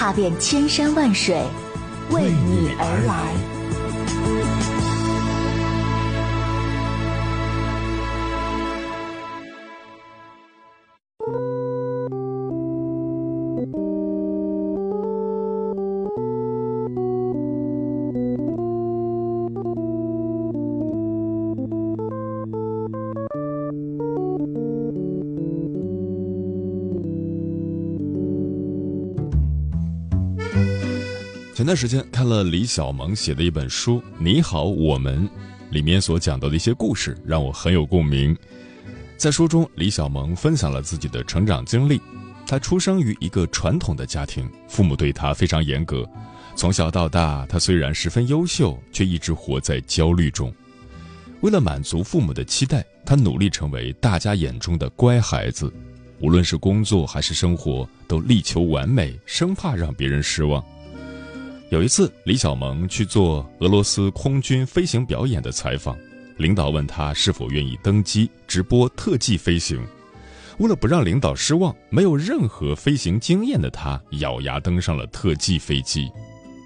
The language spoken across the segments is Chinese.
踏遍千山万水，为你而来。前段时间看了李小萌写的一本书《你好，我们》，里面所讲到的一些故事让我很有共鸣。在书中，李小萌分享了自己的成长经历。她出生于一个传统的家庭，父母对她非常严格。从小到大，她虽然十分优秀，却一直活在焦虑中。为了满足父母的期待，她努力成为大家眼中的乖孩子，无论是工作还是生活，都力求完美，生怕让别人失望。有一次，李小萌去做俄罗斯空军飞行表演的采访，领导问他是否愿意登机直播特技飞行。为了不让领导失望，没有任何飞行经验的他咬牙登上了特技飞机。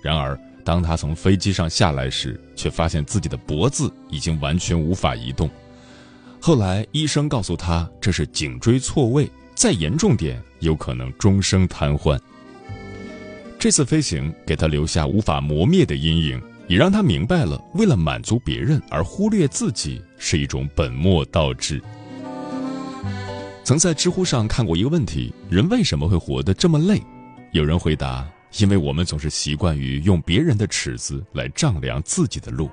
然而，当他从飞机上下来时，却发现自己的脖子已经完全无法移动。后来，医生告诉他这是颈椎错位，再严重点有可能终生瘫痪。这次飞行给他留下无法磨灭的阴影，也让他明白了，为了满足别人而忽略自己是一种本末倒置。曾在知乎上看过一个问题：人为什么会活得这么累？有人回答：因为我们总是习惯于用别人的尺子来丈量自己的路。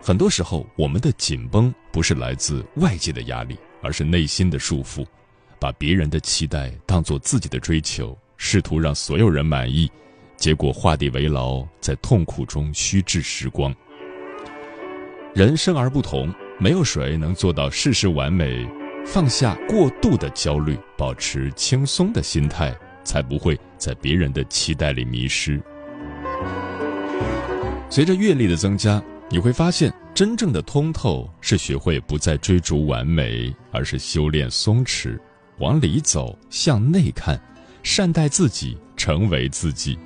很多时候，我们的紧绷不是来自外界的压力，而是内心的束缚，把别人的期待当做自己的追求。试图让所有人满意，结果画地为牢，在痛苦中虚掷时光。人生而不同，没有谁能做到事事完美。放下过度的焦虑，保持轻松的心态，才不会在别人的期待里迷失。随着阅历的增加，你会发现，真正的通透是学会不再追逐完美，而是修炼松弛，往里走，向内看。善待自己，成为自己。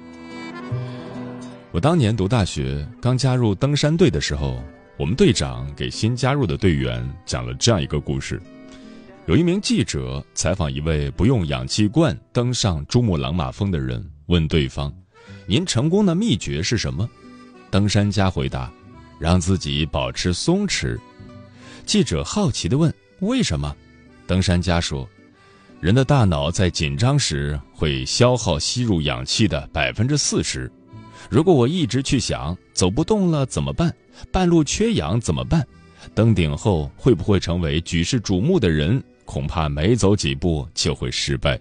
我当年读大学，刚加入登山队的时候，我们队长给新加入的队员讲了这样一个故事：有一名记者采访一位不用氧气罐登上珠穆朗玛峰的人，问对方：“您成功的秘诀是什么？”登山家回答：“让自己保持松弛。”记者好奇地问：“为什么？”登山家说。人的大脑在紧张时会消耗吸入氧气的百分之四十。如果我一直去想走不动了怎么办，半路缺氧怎么办，登顶后会不会成为举世瞩目的人，恐怕没走几步就会失败。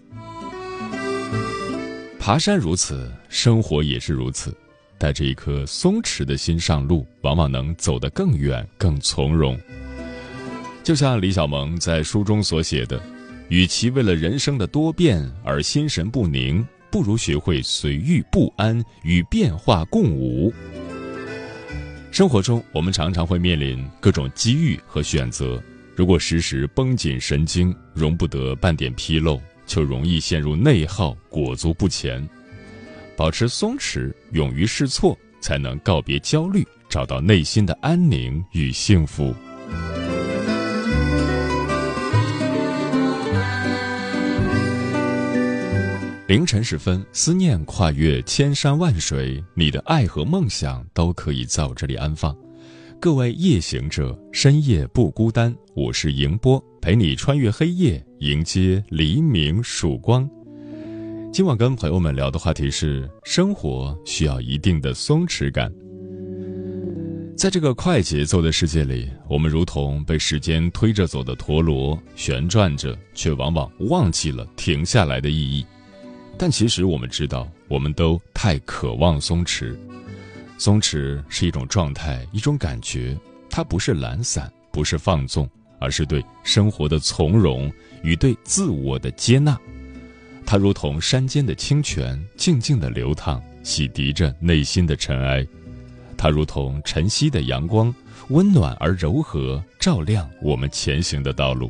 爬山如此，生活也是如此。带着一颗松弛的心上路，往往能走得更远、更从容。就像李小萌在书中所写的。与其为了人生的多变而心神不宁，不如学会随遇不安，与变化共舞。生活中，我们常常会面临各种机遇和选择，如果时时绷紧神经，容不得半点纰漏，就容易陷入内耗，裹足不前。保持松弛，勇于试错，才能告别焦虑，找到内心的安宁与幸福。凌晨时分，思念跨越千山万水，你的爱和梦想都可以在我这里安放。各位夜行者，深夜不孤单，我是迎波，陪你穿越黑夜，迎接黎明曙光。今晚跟朋友们聊的话题是：生活需要一定的松弛感。在这个快节奏的世界里，我们如同被时间推着走的陀螺，旋转着，却往往忘记了停下来的意义。但其实我们知道，我们都太渴望松弛。松弛是一种状态，一种感觉，它不是懒散，不是放纵，而是对生活的从容与对自我的接纳。它如同山间的清泉，静静的流淌，洗涤着内心的尘埃；它如同晨曦的阳光，温暖而柔和，照亮我们前行的道路。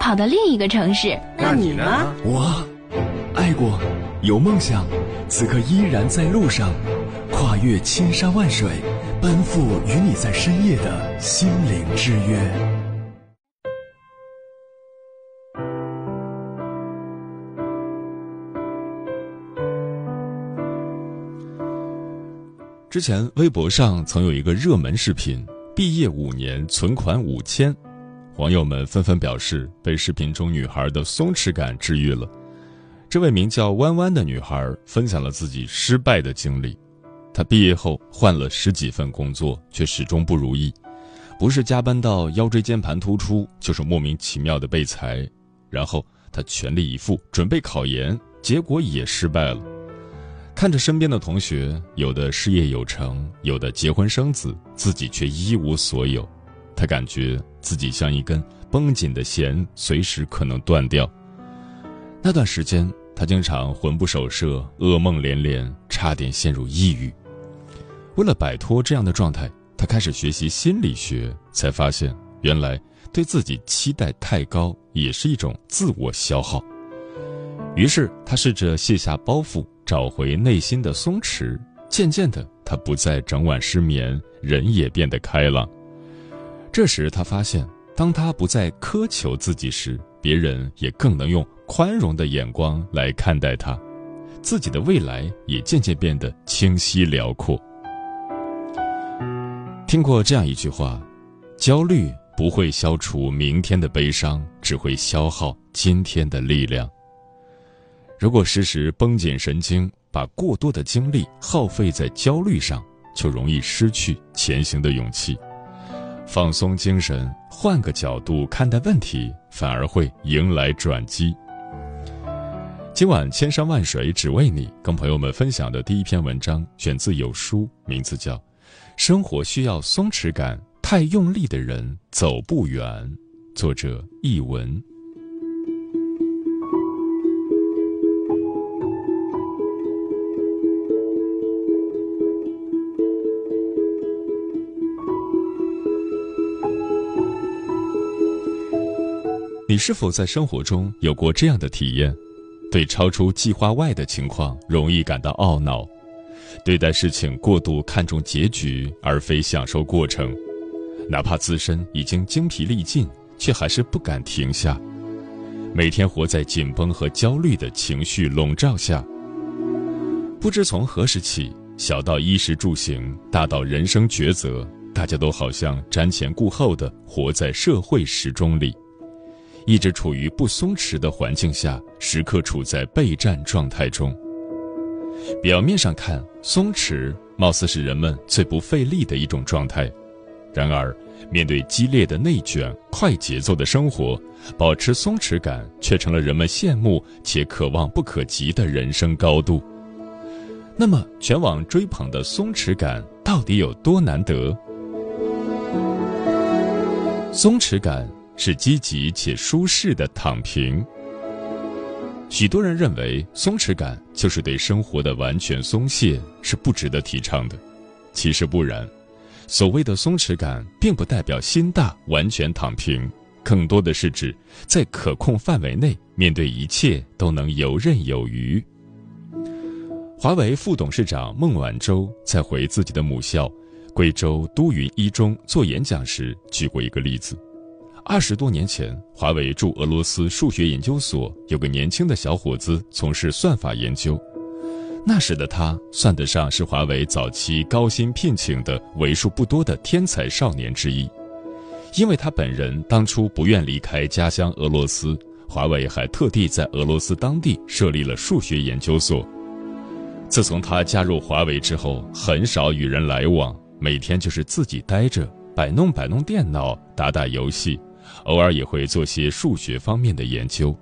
跑到另一个城市。那你呢？我。爱过，有梦想，此刻依然在路上，跨越千山万水，奔赴与你在深夜的心灵之约。之前微博上曾有一个热门视频：毕业五年，存款五千，网友们纷纷表示被视频中女孩的松弛感治愈了。这位名叫弯弯的女孩分享了自己失败的经历。她毕业后换了十几份工作，却始终不如意，不是加班到腰椎间盘突出，就是莫名其妙的被裁。然后她全力以赴准备考研，结果也失败了。看着身边的同学，有的事业有成，有的结婚生子，自己却一无所有。他感觉自己像一根绷紧的弦，随时可能断掉。那段时间，他经常魂不守舍，噩梦连连，差点陷入抑郁。为了摆脱这样的状态，他开始学习心理学，才发现原来对自己期待太高也是一种自我消耗。于是，他试着卸下包袱，找回内心的松弛。渐渐的，他不再整晚失眠，人也变得开朗。这时，他发现，当他不再苛求自己时，别人也更能用。宽容的眼光来看待他，自己的未来也渐渐变得清晰辽阔。听过这样一句话：焦虑不会消除明天的悲伤，只会消耗今天的力量。如果时时绷紧神经，把过多的精力耗费在焦虑上，就容易失去前行的勇气。放松精神，换个角度看待问题，反而会迎来转机。今晚千山万水只为你，跟朋友们分享的第一篇文章选自有书，名字叫《生活需要松弛感，太用力的人走不远》，作者译文。你是否在生活中有过这样的体验？对超出计划外的情况容易感到懊恼，对待事情过度看重结局而非享受过程，哪怕自身已经精疲力尽，却还是不敢停下，每天活在紧绷和焦虑的情绪笼罩下。不知从何时起，小到衣食住行，大到人生抉择，大家都好像瞻前顾后的活在社会时钟里。一直处于不松弛的环境下，时刻处在备战状态中。表面上看，松弛貌似是人们最不费力的一种状态，然而，面对激烈的内卷、快节奏的生活，保持松弛感却成了人们羡慕且可望不可及的人生高度。那么，全网追捧的松弛感到底有多难得？松弛感。是积极且舒适的躺平。许多人认为松弛感就是对生活的完全松懈，是不值得提倡的。其实不然，所谓的松弛感，并不代表心大完全躺平，更多的是指在可控范围内，面对一切都能游刃有余。华为副董事长孟晚舟在回自己的母校贵州都匀一中做演讲时举过一个例子：二十多年前，华为驻俄罗斯数学研究所有个年轻的小伙子从事算法研究，那时的他算得上是华为早期高薪聘请的为数不多的天才少年之一。因为他本人当初不愿离开家乡俄罗斯，华为还特地在俄罗斯当地设立了数学研究所。自从他加入华为之后，很少与人来往，每天就是自己待着，摆弄摆弄电脑，打打游戏，偶尔也会做些数学方面的研究。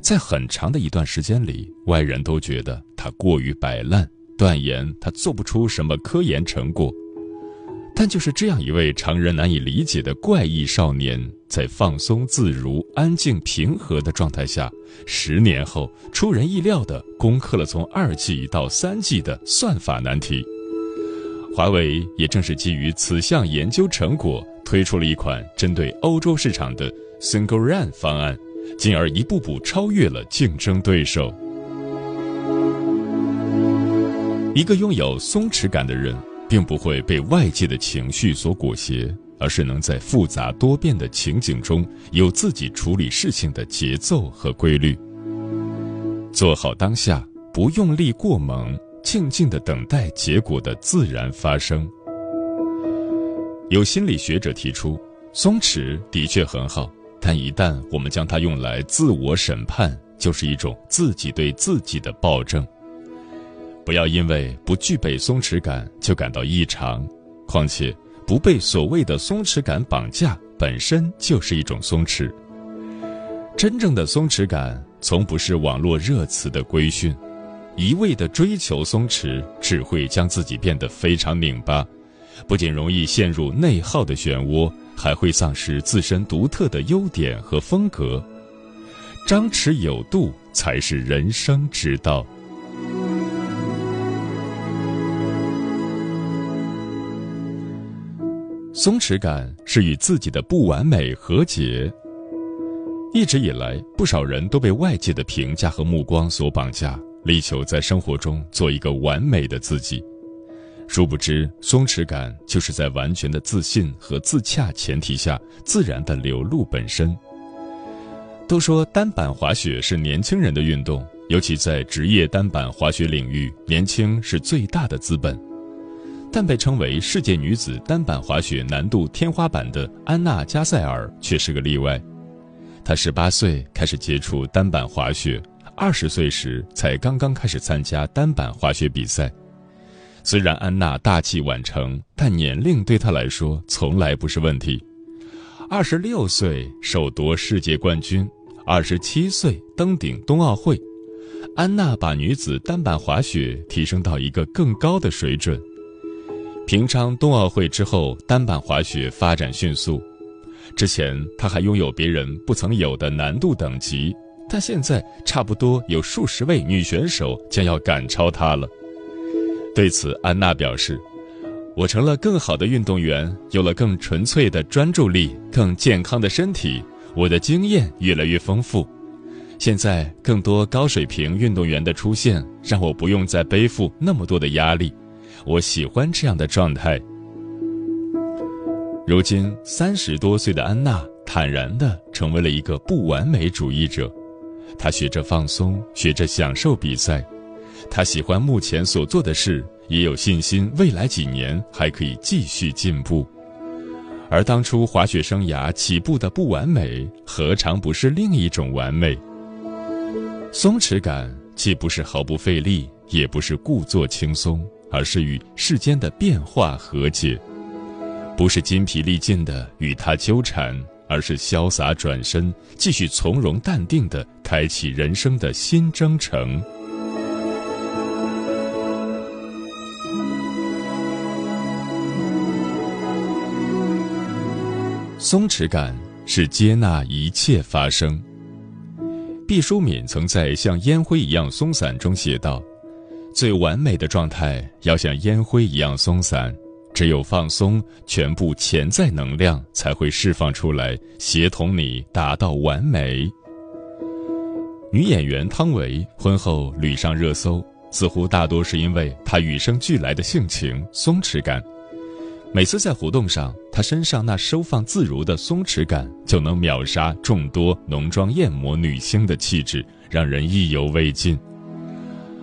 在很长的一段时间里，外人都觉得他过于摆烂，断言他做不出什么科研成果。但就是这样一位常人难以理解的怪异少年，在放松自如、安静平和的状态下，十年后出人意料地攻克了从二 G 到三 G 的算法难题。华为也正是基于此项研究成果，推出了一款针对欧洲市场的 Single Run 方案，进而一步步超越了竞争对手。一个拥有松弛感的人。并不会被外界的情绪所裹挟，而是能在复杂多变的情景中有自己处理事情的节奏和规律。做好当下，不用力过猛，静静的等待结果的自然发生。有心理学者提出，松弛的确很好，但一旦我们将它用来自我审判，就是一种自己对自己的暴政。不要因为不具备松弛感就感到异常，况且不被所谓的松弛感绑架本身就是一种松弛。真正的松弛感从不是网络热词的规训，一味的追求松弛只会将自己变得非常拧巴，不仅容易陷入内耗的漩涡，还会丧失自身独特的优点和风格。张弛有度才是人生之道。松弛感是与自己的不完美和解。一直以来，不少人都被外界的评价和目光所绑架，力求在生活中做一个完美的自己。殊不知，松弛感就是在完全的自信和自洽前提下自然的流露本身。都说单板滑雪是年轻人的运动，尤其在职业单板滑雪领域，年轻是最大的资本。但被称为世界女子单板滑雪难度天花板的安娜加塞尔却是个例外。她十八岁开始接触单板滑雪，二十岁时才刚刚开始参加单板滑雪比赛。虽然安娜大器晚成，但年龄对她来说从来不是问题。二十六岁首夺世界冠军，二十七岁登顶冬奥会，安娜把女子单板滑雪提升到一个更高的水准。平昌冬奥会之后，单板滑雪发展迅速。之前她还拥有别人不曾有的难度等级，但现在差不多有数十位女选手将要赶超她了。对此，安娜表示：“我成了更好的运动员，有了更纯粹的专注力，更健康的身体，我的经验越来越丰富。现在更多高水平运动员的出现，让我不用再背负那么多的压力。”我喜欢这样的状态。如今三十多岁的安娜坦然地成为了一个不完美主义者，她学着放松，学着享受比赛。他喜欢目前所做的事，也有信心未来几年还可以继续进步。而当初滑雪生涯起步的不完美，何尝不是另一种完美？松弛感既不是毫不费力，也不是故作轻松。而是与世间的变化和解，不是筋疲力尽的与他纠缠，而是潇洒转身，继续从容淡定的开启人生的新征程。松弛感是接纳一切发生。毕淑敏曾在《像烟灰一样松散》中写道。最完美的状态要像烟灰一样松散，只有放松，全部潜在能量才会释放出来，协同你达到完美。女演员汤唯婚后屡上热搜，似乎大多是因为她与生俱来的性情松弛感。每次在活动上，他身上那收放自如的松弛感，就能秒杀众多浓妆艳抹女星的气质，让人意犹未尽。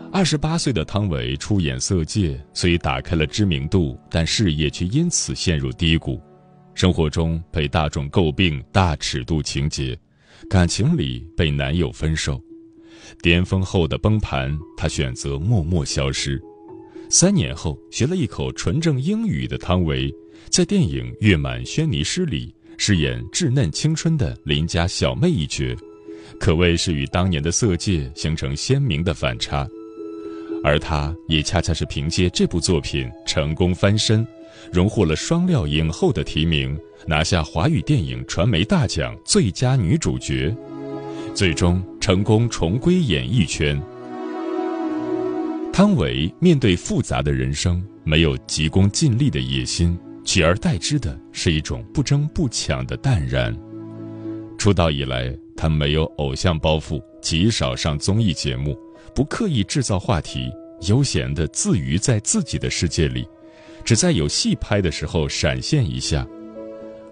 二十八岁的汤唯出演《色戒》，虽打开了知名度，但事业却因此陷入低谷。生活中被大众诟病大尺度情节，感情里被男友分手，巅峰后的崩盘，她选择默默消失。三年后，学了一口纯正英语的汤唯，在电影《月满轩尼诗》里饰演稚嫩青春的邻家小妹一角，可谓是与当年的《色戒》形成鲜明的反差。而她也恰恰是凭借这部作品成功翻身，荣获了双料影后的提名，拿下华语电影传媒大奖最佳女主角，最终成功重归演艺圈。汤唯面对复杂的人生，没有急功近利的野心，取而代之的是一种不争不抢的淡然。出道以来，她没有偶像包袱，极少上综艺节目，不刻意制造话题，悠闲地自娱在自己的世界里，只在有戏拍的时候闪现一下。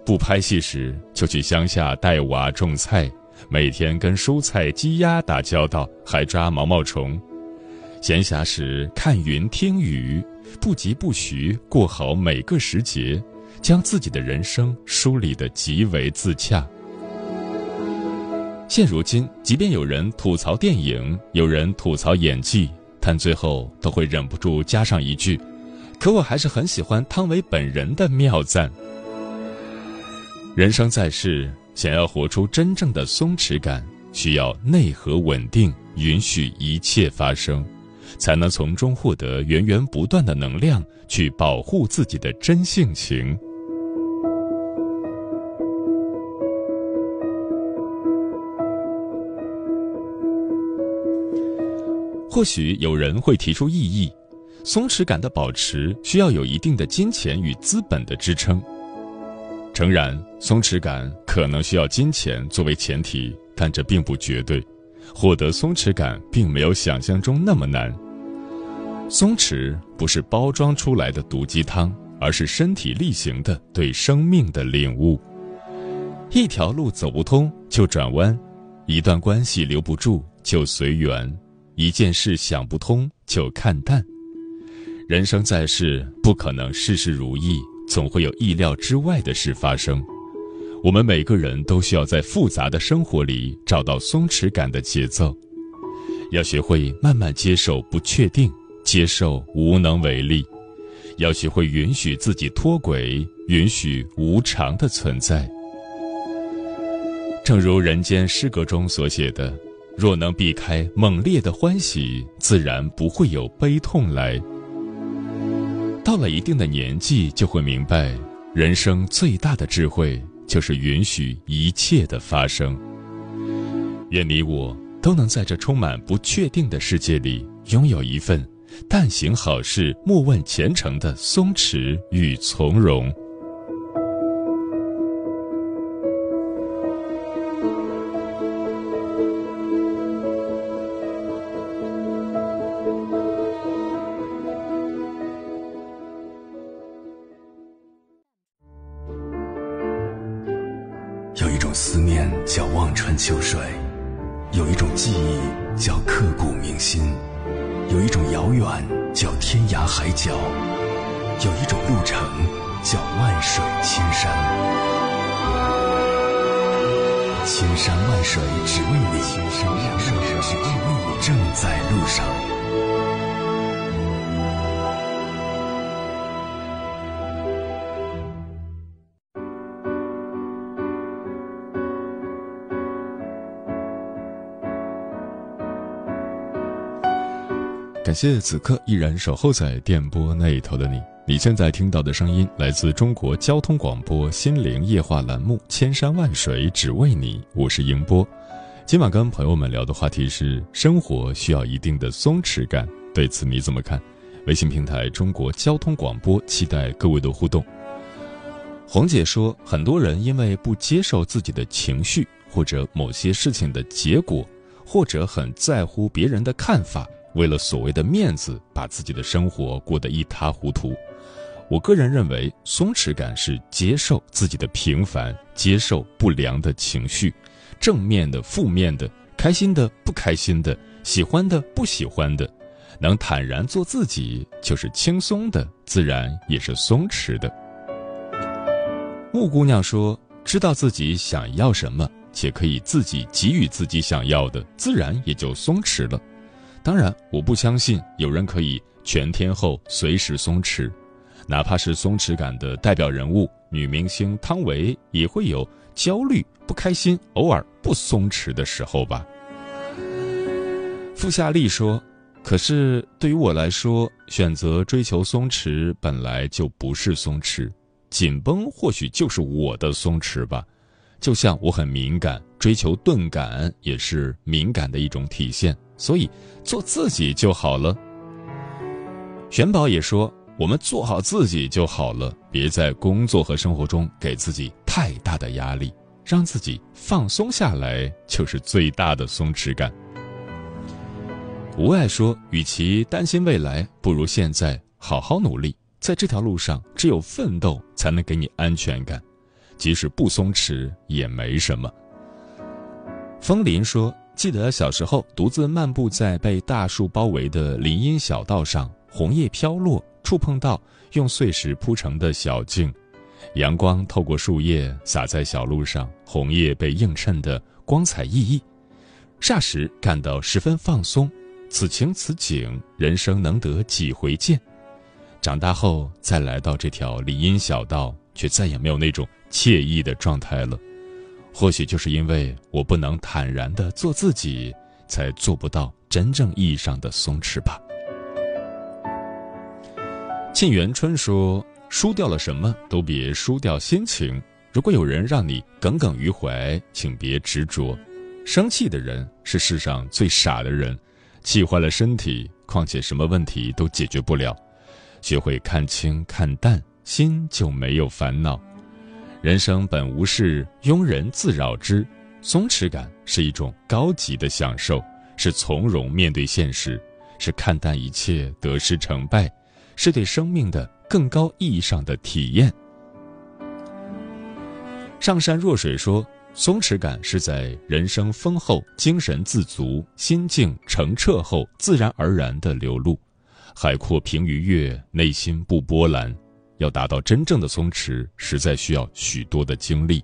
不拍戏时，就去乡下带娃种菜，每天跟蔬菜、鸡鸭打交道，还抓毛毛虫。闲暇时看云听雨，不疾不徐过好每个时节，将自己的人生梳理得极为自洽。现如今，即便有人吐槽电影，有人吐槽演技，但最后都会忍不住加上一句：“可我还是很喜欢汤唯本人的妙赞。”人生在世，想要活出真正的松弛感，需要内核稳定，允许一切发生。才能从中获得源源不断的能量，去保护自己的真性情。或许有人会提出异议：松弛感的保持需要有一定的金钱与资本的支撑。诚然，松弛感可能需要金钱作为前提，但这并不绝对。获得松弛感并没有想象中那么难。松弛不是包装出来的毒鸡汤，而是身体力行的对生命的领悟。一条路走不通就转弯，一段关系留不住就随缘，一件事想不通就看淡。人生在世，不可能事事如意，总会有意料之外的事发生。我们每个人都需要在复杂的生活里找到松弛感的节奏，要学会慢慢接受不确定。接受无能为力，要学会允许自己脱轨，允许无常的存在。正如人间失格中所写的：“若能避开猛烈的欢喜，自然不会有悲痛来。”到了一定的年纪，就会明白，人生最大的智慧就是允许一切的发生。愿你我都能在这充满不确定的世界里，拥有一份。但行好事，莫问前程的松弛与从容。感谢此刻依然守候在电波那一头的你。你现在听到的声音来自中国交通广播心灵夜话栏目《千山万水只为你》，我是迎波。今晚跟朋友们聊的话题是：生活需要一定的松弛感，对此你怎么看？微信平台中国交通广播，期待各位的互动。红姐说，很多人因为不接受自己的情绪，或者某些事情的结果，或者很在乎别人的看法。为了所谓的面子，把自己的生活过得一塌糊涂。我个人认为，松弛感是接受自己的平凡，接受不良的情绪，正面的、负面的，开心的、不开心的，喜欢的、不喜欢的，能坦然做自己，就是轻松的，自然也是松弛的。木姑娘说：“知道自己想要什么，且可以自己给予自己想要的，自然也就松弛了。当然，我不相信有人可以全天候随时松弛。”哪怕是松弛感的代表人物女明星汤唯，也会有焦虑、不开心、偶尔不松弛的时候吧。傅夏丽说：“可是对于我来说，选择追求松弛本来就不是松弛，紧绷或许就是我的松弛吧。就像我很敏感，追求钝感也是敏感的一种体现，所以做自己就好了。”玄宝也说。我们做好自己就好了，别在工作和生活中给自己太大的压力，让自己放松下来就是最大的松弛感。无爱说，与其担心未来，不如现在好好努力。在这条路上，只有奋斗才能给你安全感，即使不松弛也没什么。风林说，记得小时候独自漫步在被大树包围的林荫小道上，红叶飘落。触碰到用碎石铺成的小径，阳光透过树叶洒在小路上，红叶被映衬得光彩熠熠，霎时感到十分放松。此情此景，人生能得几回见？长大后再来到这条林荫小道，却再也没有那种惬意的状态了。或许就是因为我不能坦然的做自己，才做不到真正意义上的松弛吧。沁园春说：“输掉了什么都别输掉心情。如果有人让你耿耿于怀，请别执着。生气的人是世上最傻的人，气坏了身体，况且什么问题都解决不了。学会看清看淡，心就没有烦恼。人生本无事，庸人自扰之。松弛感是一种高级的享受，是从容面对现实，是看淡一切得失成败。”是对生命的更高意义上的体验。上善若水说：“松弛感是在人生丰厚、精神自足、心境澄澈后自然而然的流露。海阔凭鱼跃，内心不波澜。要达到真正的松弛，实在需要许多的经历；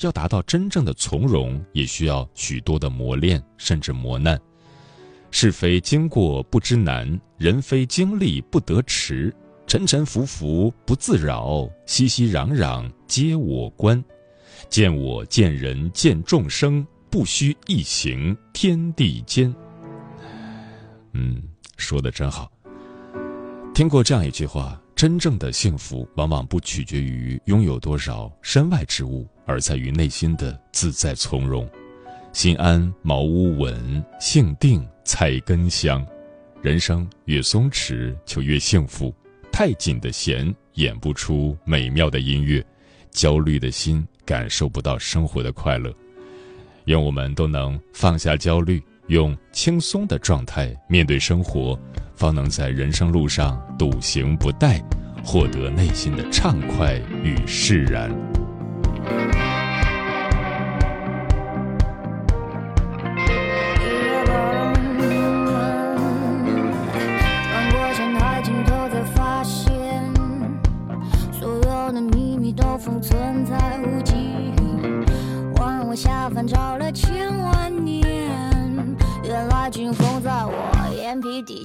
要达到真正的从容，也需要许多的磨练，甚至磨难。”是非经过不知难，人非经历不得迟。沉沉浮浮不自扰，熙熙攘攘皆我观。见我见人见众生，不须一行天地间。嗯，说的真好。听过这样一句话：真正的幸福，往往不取决于拥有多少身外之物，而在于内心的自在从容。心安茅屋稳，性定菜根香。人生越松弛，就越幸福。太紧的弦演不出美妙的音乐，焦虑的心感受不到生活的快乐。愿我们都能放下焦虑，用轻松的状态面对生活，方能在人生路上笃行不怠，获得内心的畅快与释然。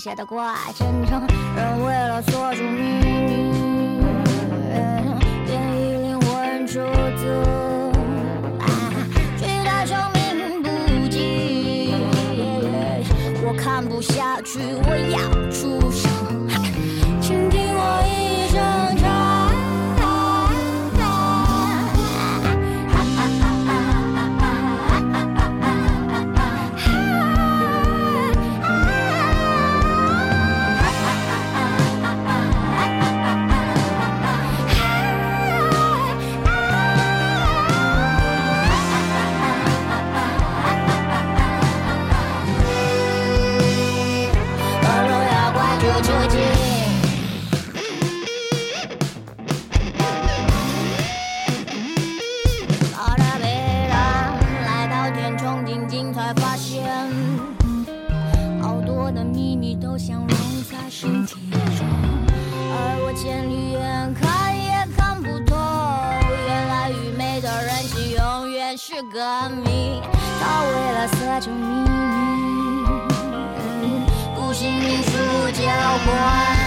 写的过真诚，人为了锁住秘密，愿意灵魂出走，取代生命不羁。我看不下去，我要出声，请听我一声数